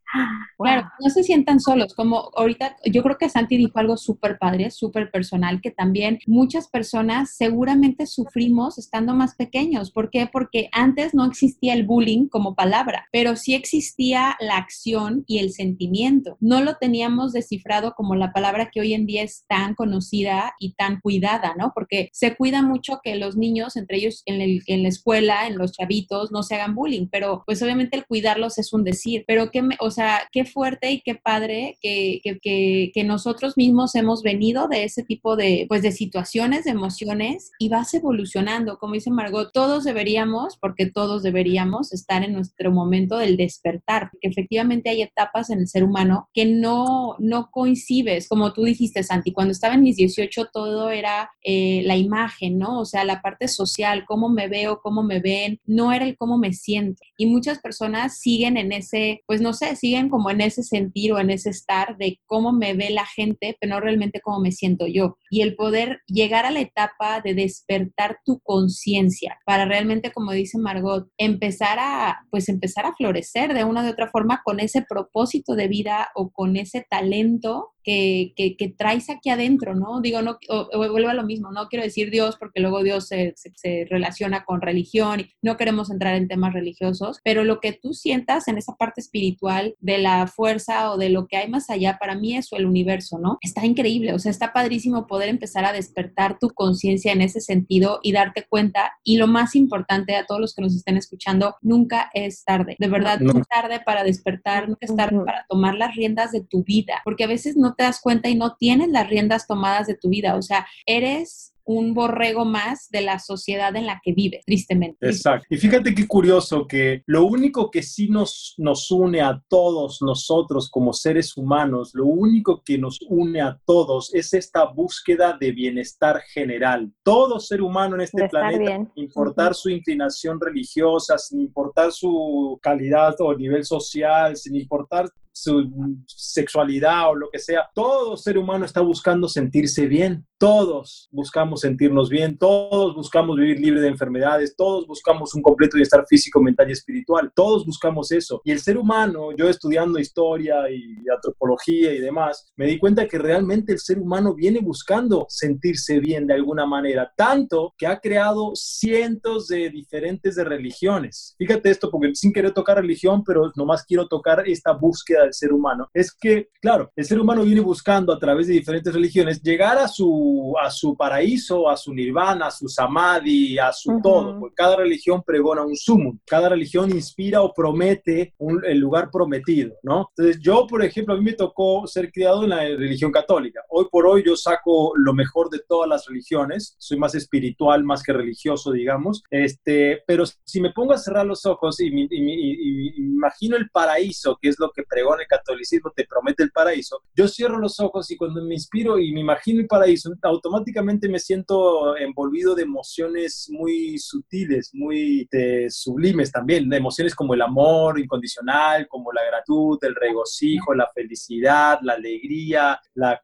[SPEAKER 1] Claro, no se sientan solos, como ahorita yo creo que Santi dijo algo súper padre, súper personal, que también muchas personas seguramente sufrimos estando más pequeños. ¿Por qué? Porque antes no existía el bullying como palabra, pero sí existía la acción y el sentimiento. No lo teníamos descifrado como la palabra que hoy en día es tan conocida y tan cuidada, ¿no? Porque se cuida mucho que los niños, entre ellos en, en la escuela, en los chavitos, no se hagan bullying, pero pues obviamente el cuidarlos es un decir. Pero qué, o sea, qué fuerte y qué padre que que, nosotros mismos hemos venido de ese tipo de, pues, de situaciones, de emociones y vas evolucionando. Como dice Margot, todos deberíamos, porque todos deberíamos estar en nuestro momento del despertar, porque efectivamente hay etapas en el ser humano que no, no coincides, como tú dijiste, Santi, cuando estaba en mis 18 todo era eh, la imagen, ¿no? O sea, la parte social, cómo me veo, cómo me ven, no era el cómo me siento. Y muchas personas siguen en ese, pues no sé, siguen como en ese sentir o en ese estar de cómo me ve la gente, pero no realmente cómo me siento yo. Y el poder llegar a la etapa de despertar tu conciencia para realmente, como dice Margot, empezar a, pues empezar a florecer de una u otra forma con ese propósito de vida o con ese talento que, que, traes aquí adentro, ¿no? Digo, no, vuelvo a lo mismo, no quiero decir Dios porque luego Dios se, se, relaciona con religión y no queremos entrar en temas religiosos, pero lo que tú sientas en esa parte espiritual de la fuerza o de lo que hay más allá, para mí eso, el universo, ¿no? Está increíble, o sea, está padrísimo poder empezar a despertar tu conciencia en ese sentido y darte cuenta. Y lo más importante a todos los que nos estén escuchando, nunca es tarde, de verdad, no, es tarde para despertar, nunca es tarde para tomar las riendas de tu vida, porque a veces no te das cuenta y no tienes las riendas tomadas de tu vida. O sea, eres un borrego más de la sociedad en la que vive, tristemente.
[SPEAKER 3] Exacto. Y fíjate qué curioso que lo único que sí nos, nos une a todos nosotros como seres humanos, lo único que nos une a todos es esta búsqueda de bienestar general. Todo ser humano en este planeta, sin importar su inclinación religiosa, sin importar su calidad o nivel social, sin importar su sexualidad o lo que sea, todo ser humano está buscando sentirse bien. Todos buscamos sentirnos bien, todos buscamos vivir libre de enfermedades, todos buscamos un completo bienestar físico, mental y espiritual, todos buscamos eso. Y el ser humano, yo estudiando historia y antropología y demás, me di cuenta que realmente el ser humano viene buscando sentirse bien de alguna manera, tanto que ha creado cientos de diferentes de religiones. Fíjate esto, porque sin querer tocar religión, pero nomás quiero tocar esta búsqueda del ser humano, es que, claro, el ser humano viene buscando a través de diferentes religiones llegar a su a su paraíso, a su nirvana, a su samadhi, a su todo. Porque cada religión pregona un sumum, cada religión inspira o promete un, el lugar prometido, ¿no? Entonces yo, por ejemplo, a mí me tocó ser criado en la religión católica. Hoy por hoy yo saco lo mejor de todas las religiones, soy más espiritual, más que religioso, digamos, este, pero si me pongo a cerrar los ojos y, me imagino el paraíso, que es lo que pregona el catolicismo, te promete el paraíso, yo cierro los ojos y cuando me inspiro y me imagino el paraíso, automáticamente me siento envolvido de emociones muy sutiles, muy eh, sublimes también, de emociones como el amor incondicional, como la gratitud, el regocijo, la felicidad, la alegría, la,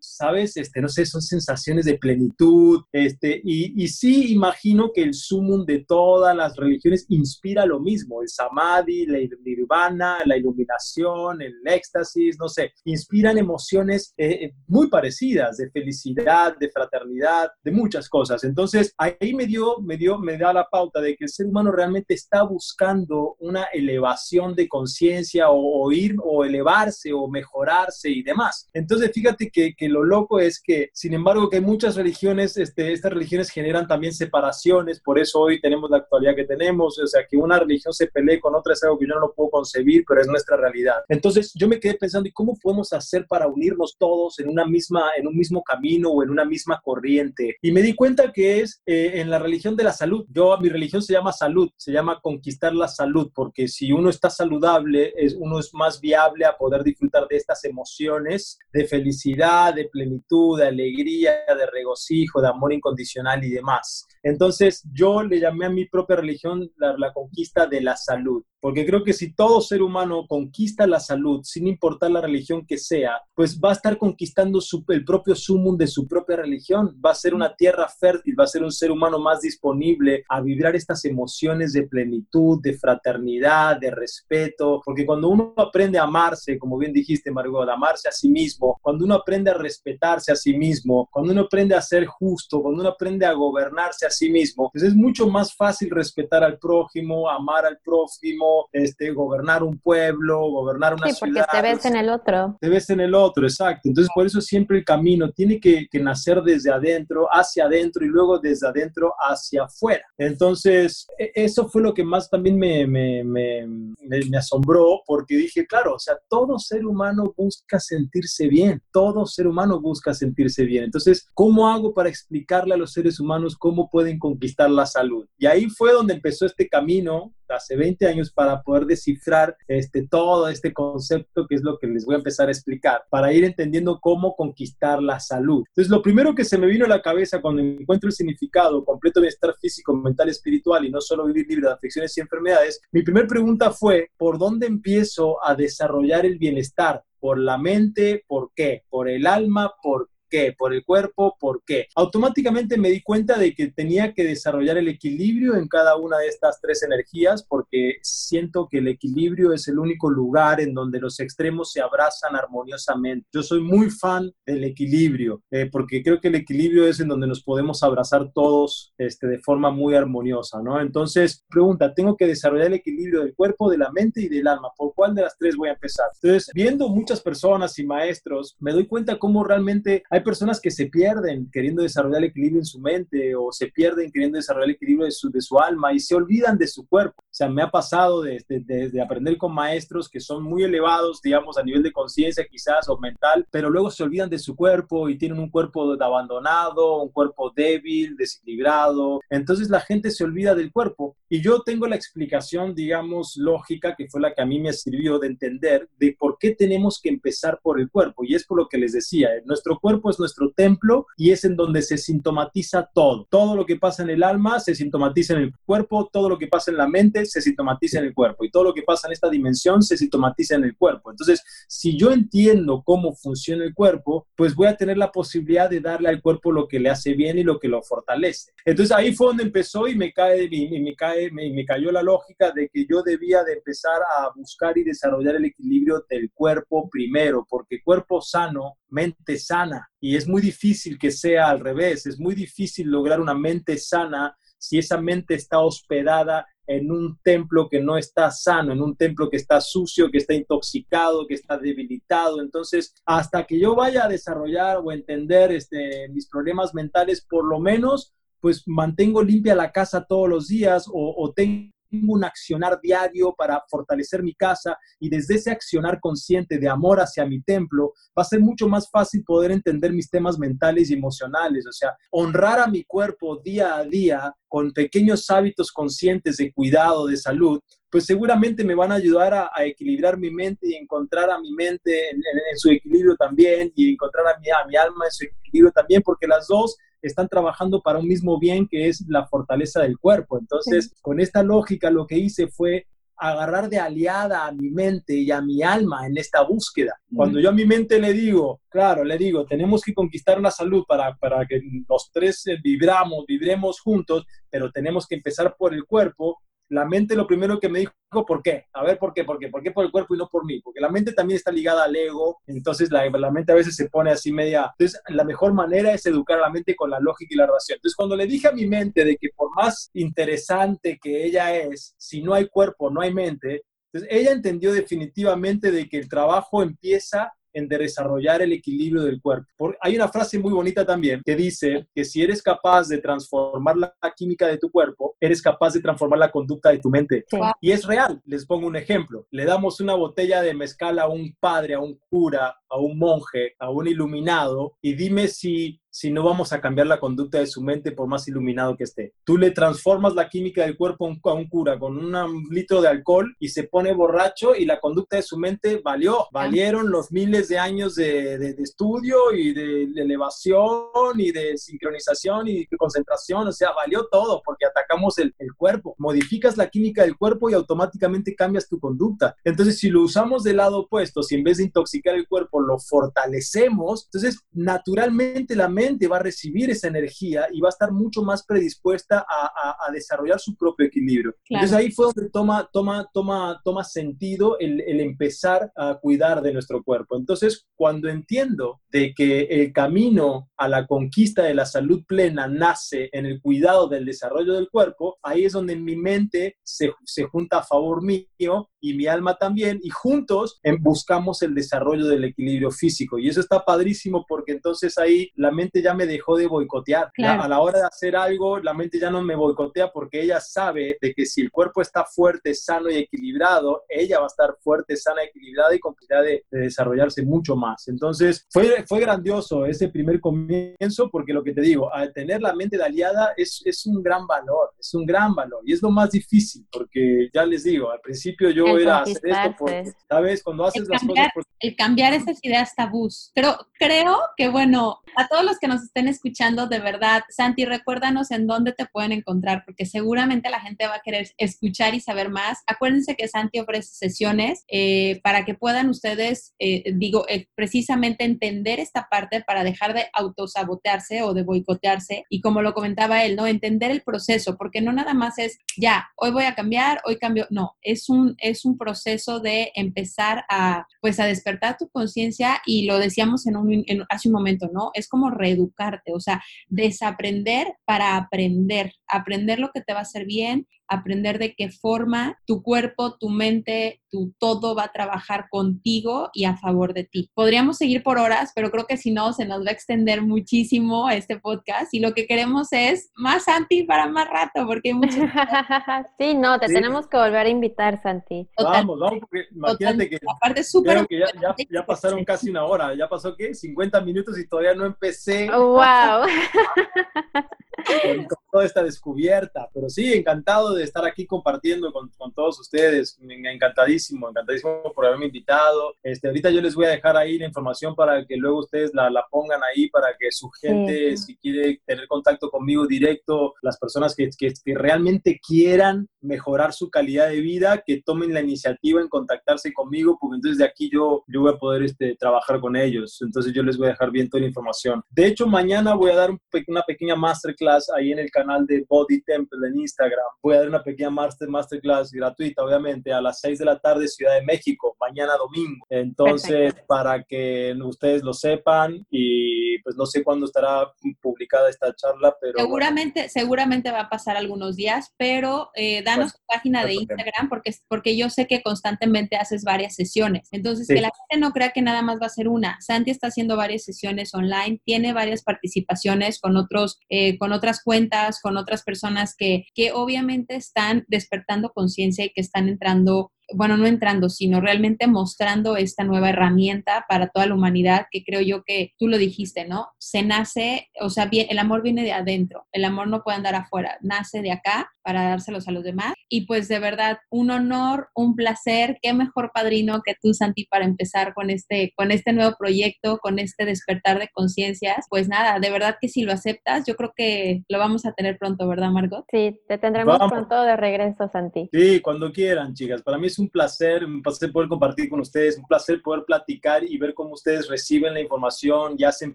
[SPEAKER 3] ¿sabes? Este, no sé, son sensaciones de plenitud, este, y, y sí imagino que el sumum de todas las religiones inspira lo mismo, el samadhi, la nirvana, la iluminación, el éxtasis, no sé, inspiran emociones eh, eh, muy parecidas de felicidad, de fraternidad, de muchas cosas. Entonces, ahí me dio, me dio, me da la pauta de que el ser humano realmente está buscando una elevación de conciencia o, ir o elevarse o mejorarse y demás. Entonces, fíjate que, que, lo loco es que, sin embargo, que muchas religiones, este, estas religiones generan también separaciones, por eso hoy tenemos la actualidad que tenemos, o sea, que una religión se pelee con otra es algo que yo no lo puedo concebir, pero es nuestra realidad. Entonces, yo me quedé pensando, ¿y cómo podemos hacer para unirnos todos en una misma, en un mismo camino o en una misma corriente. Y me di cuenta que es eh, en la religión de la salud. Yo, mi religión se llama salud, se llama conquistar la salud, porque si uno está saludable, es, uno es más viable a poder disfrutar de estas emociones de felicidad, de plenitud, de alegría, de regocijo, de amor incondicional y demás. Entonces yo le llamé a mi propia religión la, conquista de la salud porque creo que si todo ser humano conquista la salud, sin importar la religión que sea, pues va a estar conquistando el propio sumum de su propia religión, va a ser una tierra fértil, va a ser un ser humano más disponible a vibrar estas emociones de plenitud, de fraternidad, de respeto, porque cuando uno aprende a amarse, como bien dijiste Margot, amarse a sí mismo, cuando uno aprende a respetarse a sí mismo, cuando uno aprende a ser justo, cuando uno aprende a gobernarse a sí mismo, pues es mucho más fácil respetar al prójimo, amar al prójimo, este, gobernar un pueblo, gobernar una
[SPEAKER 2] ciudad. Sí, porque te ves en el otro.
[SPEAKER 3] Te ves en el otro, exacto. Entonces, por eso siempre el camino tiene que, nacer desde adentro, hacia adentro y luego desde adentro hacia afuera. Entonces, e, eso fue lo que más también me, me, me, me asombró, porque dije, claro, o sea, todo ser humano busca sentirse bien, todo ser humano busca sentirse bien. Entonces, ¿cómo hago para explicarle a los seres humanos cómo pueden conquistar la salud? Y ahí fue donde empezó este camino hace 20 años para poder descifrar este, todo este concepto que es lo que les voy a empezar a explicar, para ir entendiendo cómo conquistar la salud. Entonces, lo primero que se me vino a la cabeza cuando encuentro el significado completo de bienestar físico, mental, espiritual y no solo vivir libre de afecciones y enfermedades, mi primera pregunta fue, ¿por dónde empiezo a desarrollar el bienestar? ¿Por la mente? ¿Por qué? ¿Por el alma? ¿Por qué? ¿Por el cuerpo? ¿Por qué? Automáticamente me di cuenta de que tenía que desarrollar el equilibrio en cada una de estas tres energías porque siento que el equilibrio es el único lugar en donde los extremos se abrazan armoniosamente. Yo soy muy fan del equilibrio eh, porque creo que el equilibrio es en donde nos podemos abrazar todos este, de forma muy armoniosa, ¿no? Entonces, pregunta, tengo que desarrollar el equilibrio del cuerpo, de la mente y del alma. ¿Por cuál de las tres voy a empezar? Entonces, viendo muchas personas y maestros, me doy cuenta cómo realmente hay personas que se pierden queriendo desarrollar el equilibrio en su mente o se pierden queriendo desarrollar el equilibrio de su, de su alma y se olvidan de su cuerpo. O sea, me ha pasado desde de, de, aprender con maestros que son muy elevados, digamos, a nivel de conciencia quizás o mental, pero luego se olvidan de su cuerpo y tienen un cuerpo abandonado, un cuerpo débil, desequilibrado. Entonces la gente se olvida del cuerpo. Y yo tengo la explicación, digamos, lógica, que fue la que a mí me sirvió de entender de por qué tenemos que empezar por el cuerpo. Y es por lo que les decía, nuestro cuerpo es nuestro templo y es en donde se sintomatiza todo. Todo lo que pasa en el alma se sintomatiza en el cuerpo, todo lo que pasa en la mente se sintomatiza en el cuerpo y todo lo que pasa en esta dimensión se sintomatiza en el cuerpo. Entonces, si yo entiendo cómo funciona el cuerpo, pues voy a tener la posibilidad de darle al cuerpo lo que le hace bien y lo que lo fortalece. Entonces ahí fue donde empezó y me cae me cae me cayó la lógica de que yo debía de empezar a buscar y desarrollar el equilibrio del cuerpo primero, porque cuerpo sano, mente sana y es muy difícil que sea al revés, es muy difícil lograr una mente sana si esa mente está hospedada en un templo que no está sano, en un templo que está sucio, que está intoxicado, que está debilitado. Entonces, hasta que yo vaya a desarrollar o entender este, mis problemas mentales, por lo menos, pues mantengo limpia la casa todos los días o, o tengo un accionar diario para fortalecer mi casa y desde ese accionar consciente de amor hacia mi templo, va a ser mucho más fácil poder entender mis temas mentales y emocionales. O sea, honrar a mi cuerpo día a día con pequeños hábitos conscientes de cuidado, de salud, pues seguramente me van a ayudar a, equilibrar mi mente y encontrar a mi mente en, su equilibrio también y encontrar a mi alma en su equilibrio también, porque las dos están trabajando para un mismo bien que es la fortaleza del cuerpo. Entonces, con esta lógica lo que hice fue agarrar de aliada a mi mente y a mi alma en esta búsqueda. Cuando yo a mi mente le digo, claro, le digo, tenemos que conquistar la salud para, para que los tres eh, vibramos, vibremos juntos, pero tenemos que empezar por el cuerpo, la mente lo primero que me dijo, ¿por qué? A ver, ¿por qué? ¿Por qué? ¿Por qué por el cuerpo y no por mí? Porque la mente también está ligada al ego, entonces la, la, mente a veces se pone así media... Entonces, la mejor manera es educar a la mente con la lógica y la razón. Entonces, cuando le dije a mi mente de que por más interesante que ella es, si no hay cuerpo, no hay mente, entonces ella entendió definitivamente de que el trabajo empieza en desarrollar el equilibrio del cuerpo. hay una frase muy bonita también que dice que si eres capaz de transformar la química de tu cuerpo, eres capaz de transformar la conducta de tu mente. Y es real. Les pongo un ejemplo. Le damos una botella de mezcal a un padre, a un cura, a un monje, a un iluminado, y dime si si no vamos a cambiar la conducta de su mente por más iluminado que esté. Tú le transformas la química del cuerpo a un cura con un litro de alcohol y se pone borracho y la conducta de su mente valió. Valieron los miles de años de, estudio y de, elevación y de sincronización y de concentración. O sea, valió todo porque atacamos el, el cuerpo. Modificas la química del cuerpo y automáticamente cambias tu conducta. Entonces, si lo usamos del lado opuesto, si en vez de intoxicar el cuerpo lo fortalecemos, entonces naturalmente la mente va a recibir esa energía y va a estar mucho más predispuesta a, desarrollar su propio equilibrio. Entonces ahí fue donde toma, toma, toma, toma sentido el, el, empezar a cuidar de nuestro cuerpo. Entonces, cuando entiendo de que el camino a la conquista de la salud plena nace en el cuidado del desarrollo del cuerpo, ahí es donde mi mente se, se junta a favor mío y mi alma también, y juntos buscamos el desarrollo del equilibrio físico. Y eso está padrísimo porque entonces ahí la mente ya me dejó de boicotear. a la hora de hacer algo, la mente ya no me boicotea porque ella sabe de que si el cuerpo está fuerte, sano y equilibrado, ella va a estar fuerte, sana, equilibrada y con capacidad de, desarrollarse mucho más. Entonces, fue, fue grandioso ese primer comienzo porque lo que te digo, al tener la mente de aliada es, es un gran valor, es un gran valor y es lo más difícil porque ya les digo, al principio yo era hacer esto porque, ¿sabes? Cuando haces las cosas...
[SPEAKER 1] El cambiar esas ideas tabús. Pero creo que, bueno, a todos los que nos estén escuchando, de verdad, Santi, recuérdanos en dónde te pueden encontrar, porque seguramente la gente va a querer escuchar y saber más. Acuérdense que Santi ofrece sesiones eh, para que puedan ustedes, eh, digo, eh, precisamente entender esta parte para dejar de autosabotearse o de boicotearse y como lo comentaba él, ¿no? Entender el proceso, porque no nada más es, ya, hoy voy a cambiar, hoy cambio, no, es un, es un proceso de empezar a, pues, a despertar tu conciencia y lo decíamos en un, hace un momento, ¿no? Es como reeducarte, o sea, desaprender para aprender, aprender lo que te va a hacer bien, aprender de qué forma tu cuerpo, tu mente, tu todo va a trabajar contigo y a favor de ti. Podríamos seguir por horas, pero creo que si no, se nos va a extender muchísimo este podcast y lo que queremos es más Santi para más rato, porque hay muchas...
[SPEAKER 2] sí, no, te tenemos que volver a invitar, Santi.
[SPEAKER 3] vamos, vamos, porque imagínate que,
[SPEAKER 1] Aparte, súper...
[SPEAKER 3] Que ya, ya, ya, pasaron casi una hora, ya pasó, ¿qué? 50 minutos y todavía no empecé.
[SPEAKER 2] ¡Wow!
[SPEAKER 3] con, toda esta descubierta. Pero sí, encantado de estar aquí compartiendo con, con, todos ustedes. Encantadísimo, encantadísimo por haberme invitado. Este, ahorita yo les voy a dejar ahí la información para que luego ustedes la, la pongan ahí para que su gente, si quiere tener contacto conmigo directo, las personas que, que, que realmente quieran mejorar su calidad de vida, que tomen la iniciativa en contactarse conmigo, porque entonces de aquí yo, yo voy a poder este, trabajar con ellos. Entonces yo les voy a dejar bien toda la información. De hecho, mañana voy a dar una pequeña masterclass ahí en el canal de Body Temple en Instagram. Voy a una pequeña master, masterclass gratuita, obviamente, a las 6 de la tarde, Ciudad de México, mañana domingo. Entonces, para que ustedes lo sepan y pues no sé cuándo estará publicada esta charla, pero...
[SPEAKER 1] Seguramente, seguramente va a pasar algunos días, pero eh, danos tu página de Instagram porque, porque yo sé que constantemente haces varias sesiones. Entonces, que la gente no crea que nada más va a ser una. Santi está haciendo varias sesiones online, tiene varias participaciones con otros, eh, con otras cuentas, con otras personas que, que obviamente están despertando conciencia y que están entrando bueno, no entrando, sino realmente mostrando esta nueva herramienta para toda la humanidad, que creo yo que tú lo dijiste, ¿no? Se nace, o sea, bien, el amor viene de adentro, el amor no puede andar afuera, nace de acá para dárselos a los demás. Y pues de verdad, un honor, un placer, qué mejor padrino que tú, Santi, para empezar con este, con este nuevo proyecto, con este despertar de conciencias. Pues nada, de verdad que si lo aceptas, yo creo que lo vamos a tener pronto, ¿verdad, Margot?
[SPEAKER 2] Sí, te tendremos pronto de regreso, Santi.
[SPEAKER 3] Sí, cuando quieran, chicas. Para mí es un placer, un placer poder compartir con ustedes, un placer poder platicar y ver cómo ustedes reciben la información y hacen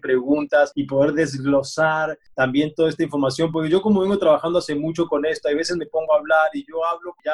[SPEAKER 3] preguntas y poder desglosar también toda esta información, porque yo como vengo trabajando hace mucho con esto, hay veces me pongo a hablar y yo hablo, ya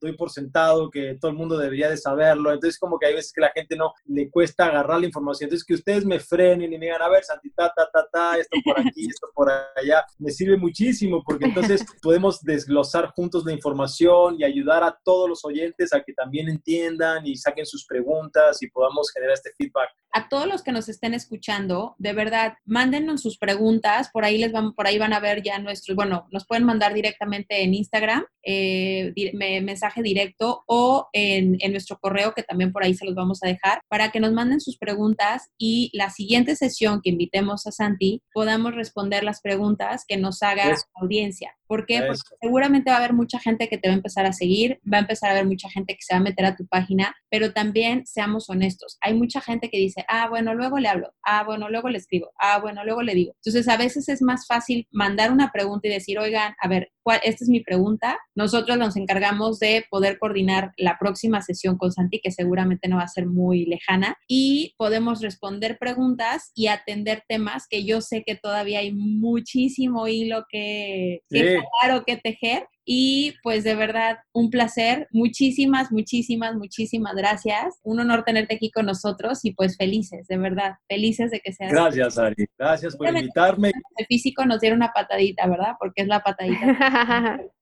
[SPEAKER 3] doy por sentado que todo el mundo debería de saberlo, entonces como que hay veces que la gente no le cuesta agarrar la información, entonces que ustedes me frenen y me digan, a ver, Santi, ta, ta, ta, ta, esto por aquí, esto por allá, me sirve muchísimo porque entonces podemos desglosar juntos la información y ayudar a todos los oyentes a que también entiendan y saquen sus preguntas y podamos generar este feedback.
[SPEAKER 1] A todos los que nos estén escuchando, de verdad, mándenos sus preguntas, por ahí les van, por ahí van a ver ya nuestros, bueno, nos pueden mandar directamente en Instagram, eh, mensaje directo o en, en, nuestro correo, que también por ahí se los vamos a dejar, para que nos manden sus preguntas y la siguiente sesión que invitemos a Santi, podamos responder las preguntas que nos haga la audiencia. ¿Por qué? Porque seguramente va a haber mucha gente que te va a empezar a seguir, va a empezar a haber mucha gente que se va a meter a tu página, pero también seamos honestos. Hay mucha gente que dice, ah, bueno, luego le hablo, ah, bueno, luego le escribo, ah, bueno, luego le digo. Entonces, a veces es más fácil mandar una pregunta y decir, oigan, a ver, ¿cuál, esta es mi pregunta. Nosotros nos encargamos de poder coordinar la próxima sesión con Santi, que seguramente no va a ser muy lejana, y podemos responder preguntas y atender temas que yo sé que todavía hay muchísimo hilo que, que claro que tejer y pues de verdad, un placer. Muchísimas, muchísimas, muchísimas gracias. Un honor tenerte aquí con nosotros y pues felices, de verdad, felices de que seas.
[SPEAKER 3] Gracias, Ari. Gracias por invitarme.
[SPEAKER 1] El físico nos diera una patadita, ¿verdad? Porque es la patadita.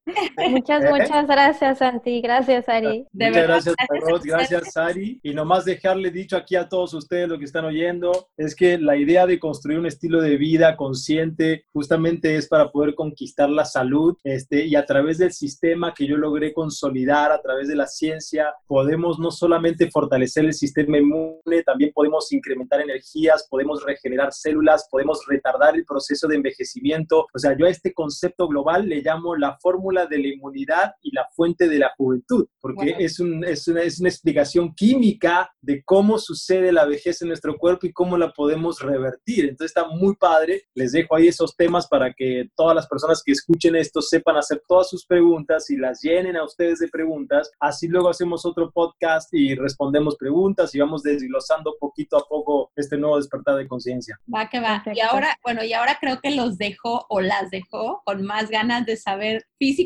[SPEAKER 2] muchas, muchas gracias, Santi. Gracias, Ari.
[SPEAKER 3] De muchas gracias, gracias, gracias, Ari. Y nomás dejarle dicho aquí a todos ustedes lo que están oyendo, es que la idea de construir un estilo de vida consciente justamente es para poder conquistar la salud este, y a través del sistema que yo logré consolidar, a través de la ciencia, podemos no solamente fortalecer el sistema inmune, también podemos incrementar energías, podemos regenerar células, podemos retardar el proceso de envejecimiento. O sea, yo a este concepto global le llamo la fórmula de la inmunidad y la fuente de la juventud, porque es, un, es, una, es una explicación química de cómo sucede la vejez en nuestro cuerpo y cómo la podemos revertir. Entonces está muy padre. Les dejo ahí esos temas para que todas las personas que escuchen esto sepan hacer todas sus preguntas y las llenen a ustedes de preguntas. Así luego hacemos otro podcast y respondemos preguntas y vamos desglosando poquito a poco este nuevo despertar de conciencia.
[SPEAKER 1] Va que va. Y ahora, bueno, y ahora creo que los dejo o las dejo con más ganas de saber físicamente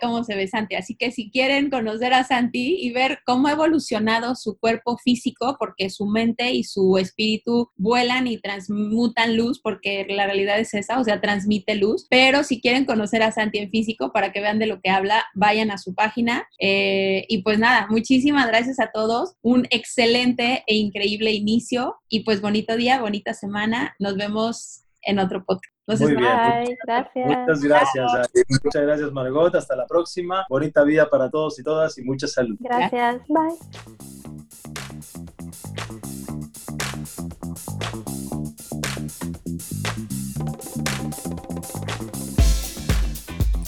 [SPEAKER 1] cómo se ve Santi. Así que si quieren conocer a Santi y ver cómo ha evolucionado su cuerpo físico, porque su mente y su espíritu vuelan y transmutan luz, porque la realidad es esa, o sea, transmite luz. Pero si quieren conocer a Santi en físico para que vean de lo que habla, vayan a su página. Eh, y pues nada, muchísimas gracias a todos. Un excelente e increíble inicio y pues bonito día, bonita semana. Nos vemos en otro podcast.
[SPEAKER 3] Muy bien.
[SPEAKER 2] Bye, gracias.
[SPEAKER 3] Muchas gracias. Muchas gracias, Margot. Hasta la próxima. Bonita vida para todos y todas y mucha salud.
[SPEAKER 2] Gracias. Bye.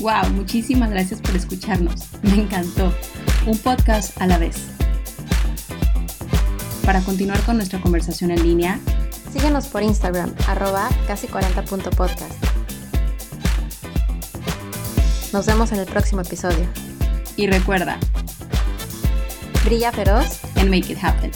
[SPEAKER 1] Wow, muchísimas gracias por escucharnos. Me encantó. Un podcast a la vez. Para continuar con nuestra conversación en línea,
[SPEAKER 2] Síguenos por Instagram, arroba casi40.podcast. Nos vemos en el próximo episodio.
[SPEAKER 1] y recuerda,
[SPEAKER 2] Brilla feroz
[SPEAKER 1] and make it happen.